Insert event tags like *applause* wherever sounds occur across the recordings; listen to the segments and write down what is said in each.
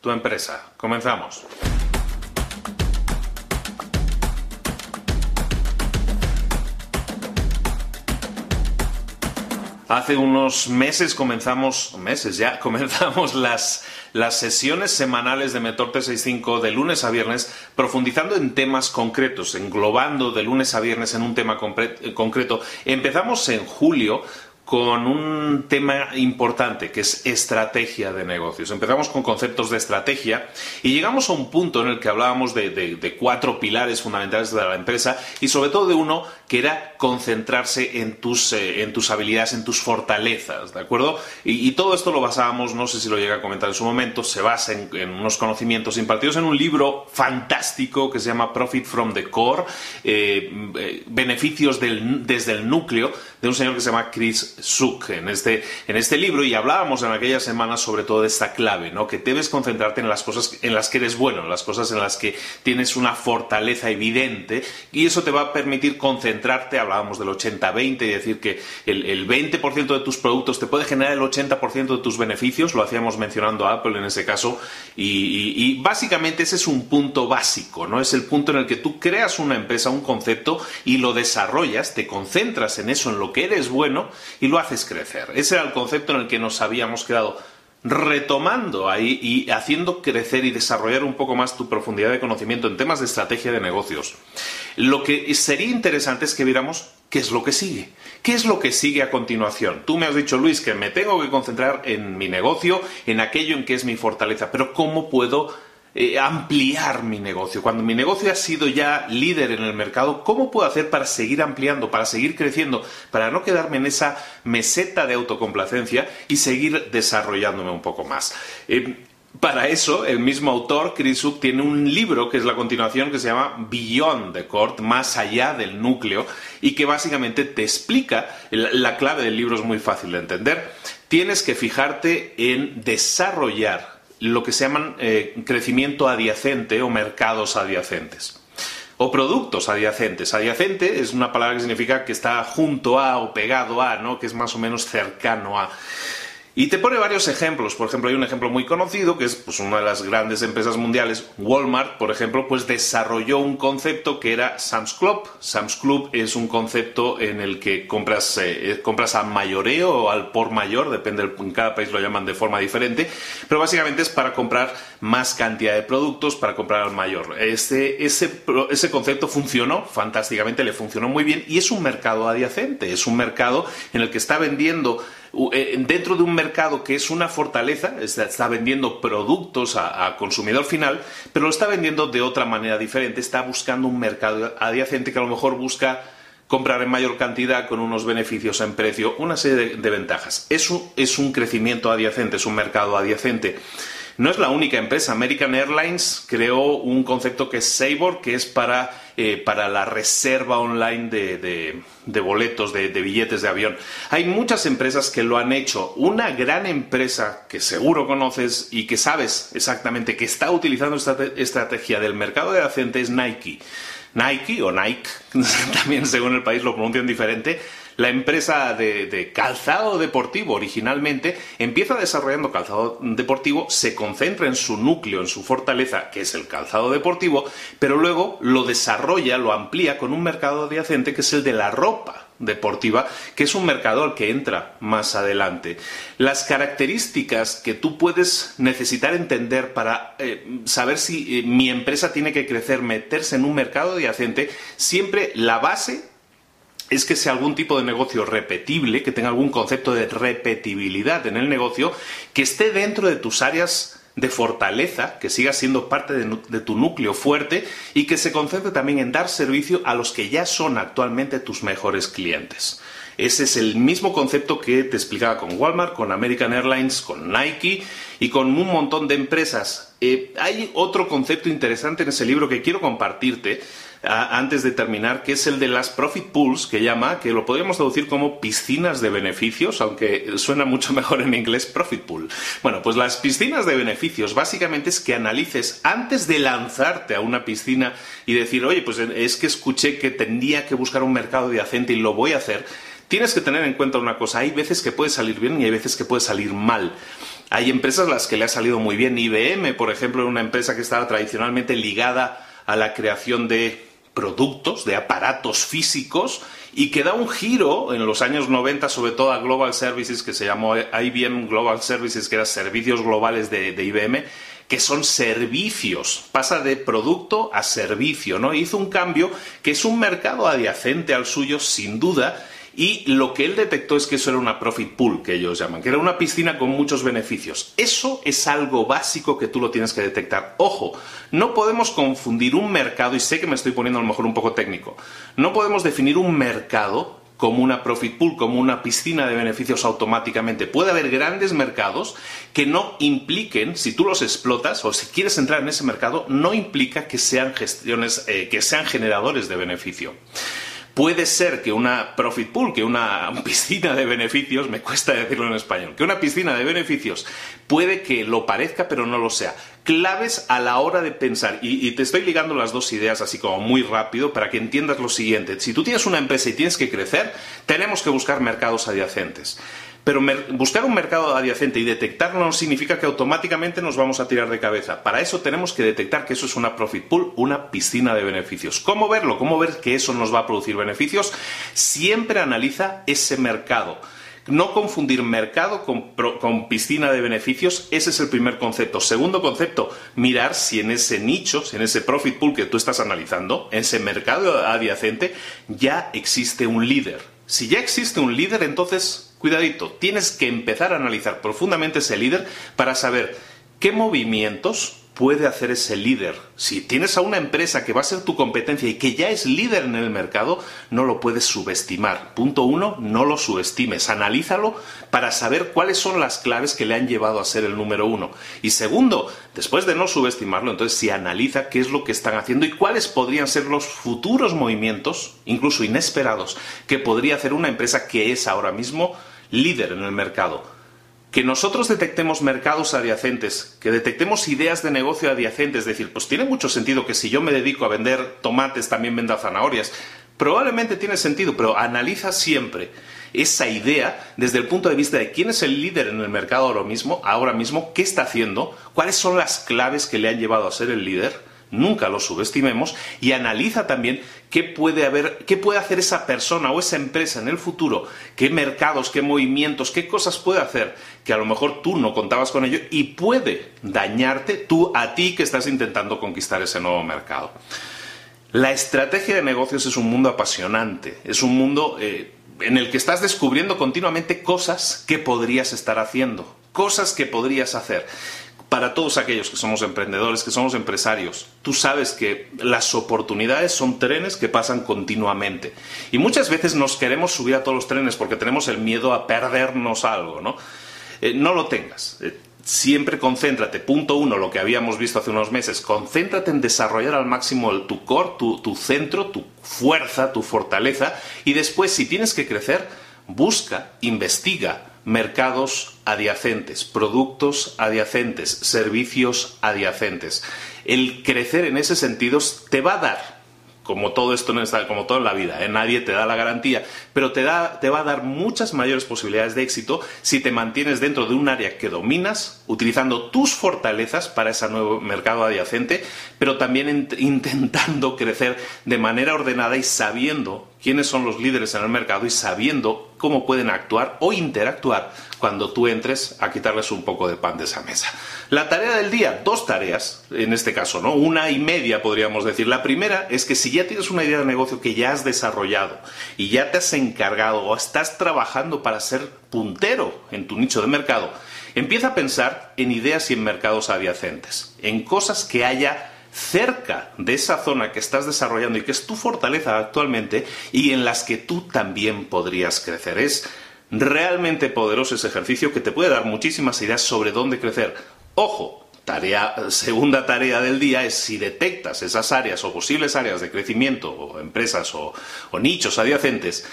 tu empresa. Comenzamos. Hace unos meses comenzamos, meses ya, *laughs* comenzamos las, las sesiones semanales de Mentor 365 de lunes a viernes, profundizando en temas concretos, englobando de lunes a viernes en un tema concreto. Empezamos en julio con un tema importante que es estrategia de negocios. Empezamos con conceptos de estrategia y llegamos a un punto en el que hablábamos de, cuatro pilares fundamentales de la empresa y sobre todo de uno que era concentrarse en tus, eh, en tus habilidades, en tus fortalezas, ¿de acuerdo? Y, todo esto lo basábamos, no sé si lo llegué a comentar en su momento, se basa en, unos conocimientos impartidos en un libro fantástico que se llama Profit from the Core, eh, eh, beneficios desde el núcleo, de un señor que se llama Chris Suk en este, en este libro y hablábamos en aquellas semanas sobre todo de esta clave, ¿no? que debes concentrarte en las cosas en las que eres bueno, en las cosas en las que tienes una fortaleza evidente y eso te va a permitir concentrarte, hablábamos del 80-20 y decir que el, 20% de tus productos te puede generar el 80% de tus beneficios, lo hacíamos mencionando a Apple en ese caso y, básicamente ese es un punto básico, ¿no? es el punto en el que tú creas una empresa, un concepto y lo desarrollas, te concentras en eso, en lo que eres bueno lo haces crecer. Ese era el concepto en el que nos habíamos quedado retomando ahí y haciendo crecer y desarrollar un poco más tu profundidad de conocimiento en temas de estrategia de negocios. Lo que sería interesante es que viéramos qué es lo que sigue. ¿Qué es lo que sigue a continuación? Tú me has dicho, Luis, que me tengo que concentrar en mi negocio, en aquello en que es mi fortaleza, pero ¿cómo puedo eh, ampliar mi negocio. Cuando mi negocio ha sido ya líder en el mercado, ¿cómo puedo hacer para seguir ampliando, para seguir creciendo, para no quedarme en esa meseta de autocomplacencia y seguir desarrollándome un poco más? Eh, para eso, el mismo autor, Chris Hook, tiene un libro que es la continuación que se llama Beyond the Court, más allá del núcleo, y que básicamente te explica, la clave del libro es muy fácil de entender, tienes que fijarte en desarrollar lo que se llaman eh, crecimiento adyacente o mercados adyacentes. O productos adyacentes. Adyacente es una palabra que significa que está junto a o pegado a, ¿no? que es más o menos cercano a. Y te pone varios ejemplos. Por ejemplo, hay un ejemplo muy conocido que es pues, una de las grandes empresas mundiales, Walmart, por ejemplo, pues desarrolló un concepto que era Sam's Club. Sam's Club es un concepto en el que compras, eh, eh, compras al mayoreo o al por mayor, depende, en cada país lo llaman de forma diferente, pero básicamente es para comprar más cantidad de productos, para comprar al mayor. ese, ese concepto funcionó fantásticamente, le funcionó muy bien y es un mercado adyacente, es un mercado en el que está vendiendo dentro de un mercado que es una fortaleza, está vendiendo productos a, consumidor final, pero lo está vendiendo de otra manera diferente, está buscando un mercado adyacente que a lo mejor busca comprar en mayor cantidad con unos beneficios en precio, una serie de, ventajas. Eso es un crecimiento adyacente, es un mercado adyacente. No es la única empresa. American Airlines creó un concepto que es Sabor, que es para, eh, para la reserva online de, de, boletos, de, billetes de avión. Hay muchas empresas que lo han hecho. Una gran empresa que seguro conoces y que sabes exactamente que está utilizando esta estrategia del mercado de acente es Nike. Nike o Nike, *laughs* también según el país lo pronuncian diferente, la empresa de, calzado deportivo originalmente empieza desarrollando calzado deportivo, se concentra en su núcleo, en su fortaleza, que es el calzado deportivo, pero luego lo desarrolla, lo amplía con un mercado adyacente que es el de la ropa deportiva, que es un mercado al que entra más adelante. Las características que tú puedes necesitar entender para eh, saber si eh, mi empresa tiene que crecer, meterse en un mercado adyacente, siempre la base es que sea algún tipo de negocio repetible, que tenga algún concepto de repetibilidad en el negocio, que esté dentro de tus áreas de fortaleza, que siga siendo parte de, tu núcleo fuerte y que se concentre también en dar servicio a los que ya son actualmente tus mejores clientes. Ese es el mismo concepto que te explicaba con Walmart, con American Airlines, con Nike y con un montón de empresas. Eh, hay otro concepto interesante en ese libro que quiero compartirte antes de terminar, que es el de las profit pools, que llama, que lo podríamos traducir como piscinas de beneficios, aunque suena mucho *laughs* mejor en inglés profit pool. Bueno, pues las piscinas de beneficios básicamente es que analices antes de lanzarte a una piscina y decir, oye, pues es que escuché que tendría que buscar un mercado adyacente y lo voy a hacer. Tienes que tener en cuenta una cosa, hay veces que puede salir bien y hay veces que puede salir mal. Hay empresas a las que le ha salido muy bien. IBM, por ejemplo, era una empresa que estaba tradicionalmente ligada a la creación de productos, de aparatos físicos, y que da un giro en los años 90, sobre todo a Global Services, que se llamó IBM Global Services, que eran servicios globales de, de IBM, que son servicios, pasa de producto a servicio, ¿no? Hizo un cambio que es un mercado adyacente al suyo, sin duda, y lo que él detectó es que eso era una profit pool, que ellos llaman, que era una piscina con muchos beneficios. Eso es algo básico que tú lo tienes que detectar. Ojo, no podemos confundir un mercado, y sé que me estoy poniendo a lo mejor un poco técnico, no podemos definir un mercado como una profit pool, como una piscina de beneficios automáticamente. Puede haber grandes mercados que no impliquen, si tú los explotas o si quieres entrar en ese mercado, no implica que sean gestiones, eh, que sean generadores de beneficio. Puede ser que una profit pool, que una *laughs* piscina de beneficios, me cuesta decirlo en español, que una piscina de beneficios puede que lo parezca pero no lo sea. Claves a la hora de pensar, y, te estoy ligando las dos ideas así como muy rápido para que entiendas lo siguiente. Si tú tienes una empresa y tienes que crecer, tenemos que buscar mercados adyacentes. Pero buscar un mercado adyacente y detectarlo no significa que automáticamente nos vamos a tirar de cabeza. Para eso tenemos que detectar que eso es una profit pool, una piscina de beneficios. ¿Cómo verlo? ¿Cómo ver que eso nos va a producir beneficios? Siempre analiza ese mercado. No confundir mercado con, piscina de beneficios, ese es el primer concepto. Segundo concepto, mirar si en ese nicho, si en ese profit pool que tú estás analizando, en ese mercado adyacente, ya existe un líder. Si ya existe un líder, entonces cuidadito, tienes que empezar a analizar profundamente ese líder para saber qué movimientos puede hacer ese líder. Si tienes a una empresa que va a ser tu competencia y que ya es líder en el mercado, no lo puedes subestimar. Punto uno, no lo subestimes. Analízalo para saber cuáles son las claves que le han llevado a ser el número uno. Y segundo, después de no subestimarlo, entonces si analiza qué es lo que están haciendo y cuáles podrían ser los futuros movimientos, incluso inesperados, que podría hacer una empresa que es ahora mismo líder en el mercado que nosotros detectemos mercados adyacentes, que detectemos ideas de negocio adyacentes, es decir, pues tiene mucho sentido que si yo me dedico a vender tomates, también venda zanahorias. Probablemente tiene sentido, pero analiza siempre esa idea desde el punto de vista de quién es el líder en el mercado ahora mismo, ahora mismo, qué está haciendo, cuáles son las claves que le han llevado a ser el líder nunca lo subestimemos, y analiza también qué puede haber, qué puede hacer esa persona o esa empresa en el futuro, qué mercados, qué movimientos, qué cosas puede hacer que a lo mejor tú no contabas con ello y puede dañarte tú a ti que estás intentando conquistar ese nuevo mercado. La estrategia de negocios es un mundo apasionante, es un mundo eh, en el que estás descubriendo continuamente cosas que podrías estar haciendo, cosas que podrías hacer para todos aquellos que somos emprendedores, que somos empresarios, tú sabes que las oportunidades son trenes que pasan continuamente. Y muchas veces nos queremos subir a todos los trenes porque tenemos el miedo a perdernos algo, ¿no? Eh, no lo tengas. Eh, siempre concéntrate, punto uno, lo que habíamos visto hace unos meses, concéntrate en desarrollar al máximo tu core, tu, tu centro, tu fuerza, tu fortaleza, y después, si tienes que crecer, busca, investiga mercados adyacentes, productos adyacentes, servicios adyacentes. El crecer en ese sentido te va a dar como todo esto como todo en la vida, ¿eh? nadie te da la garantía, pero te, da, te va a dar muchas mayores posibilidades de éxito si te mantienes dentro de un área que dominas, utilizando tus fortalezas para ese nuevo mercado adyacente, pero también intentando crecer de manera ordenada y sabiendo quiénes son los líderes en el mercado y sabiendo cómo pueden actuar o interactuar cuando tú entres a quitarles un poco de pan de esa mesa. La tarea del día, dos tareas, en este caso, ¿no? Una y media podríamos decir. La primera es que si ya tienes una idea de negocio que ya has desarrollado y ya te has encargado o estás trabajando para ser puntero en tu nicho de mercado, empieza a pensar en ideas y en mercados adyacentes, en cosas que haya cerca de esa zona que estás desarrollando y que es tu fortaleza actualmente y en las que tú también podrías crecer. Es realmente poderoso ese ejercicio que te puede dar muchísimas ideas sobre dónde crecer. Ojo, tarea, segunda tarea del día es si detectas esas áreas o posibles áreas de crecimiento o empresas o, o nichos adyacentes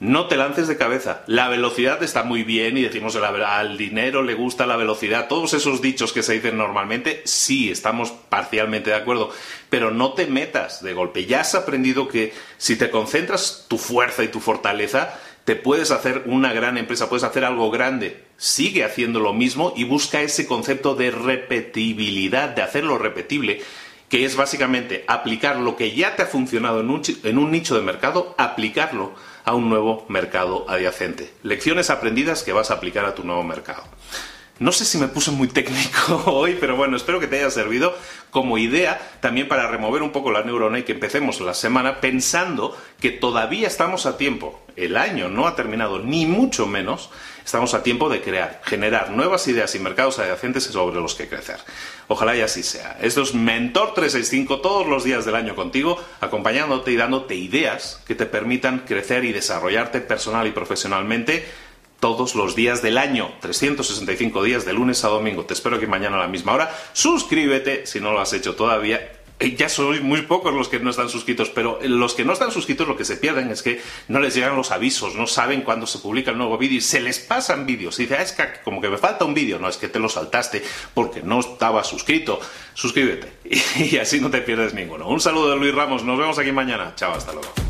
no te lances de cabeza. La velocidad está muy bien y decimos al dinero le gusta la velocidad. Todos esos dichos que se dicen normalmente, sí, estamos parcialmente de acuerdo, pero no te metas de golpe. Ya has aprendido que si te concentras tu fuerza y tu fortaleza, te puedes hacer una gran empresa, puedes hacer algo grande. Sigue haciendo lo mismo y busca ese concepto de repetibilidad, de hacerlo repetible que es básicamente aplicar lo que ya te ha funcionado en un, en un nicho de mercado, aplicarlo a un nuevo mercado adyacente. Lecciones aprendidas que vas a aplicar a tu nuevo mercado. No sé si me puse muy técnico *laughs* hoy, pero bueno, espero que te haya servido como idea también para remover un poco la neurona y que empecemos la semana pensando que todavía estamos a tiempo. El año no ha terminado, ni mucho menos. Estamos a tiempo de crear, generar nuevas ideas y mercados adyacentes sobre los que crecer. Ojalá y así sea. Esto es Mentor 365 todos los días del año contigo, acompañándote y dándote ideas que te permitan crecer y desarrollarte personal y profesionalmente todos los días del año, 365 días de lunes a domingo. Te espero que mañana a la misma hora. Suscríbete si no lo has hecho todavía. Ya son muy pocos los que no están suscritos, pero los que no están suscritos lo que se pierden es que no les llegan los avisos, no saben cuándo se publica el nuevo vídeo y se les pasan vídeos. Y dice, ah, es que como que me falta un vídeo. No, es que te lo saltaste porque no estaba suscrito. Suscríbete *laughs* y así no te pierdes ninguno. Un saludo de Luis Ramos, nos vemos aquí mañana. Chao, hasta luego.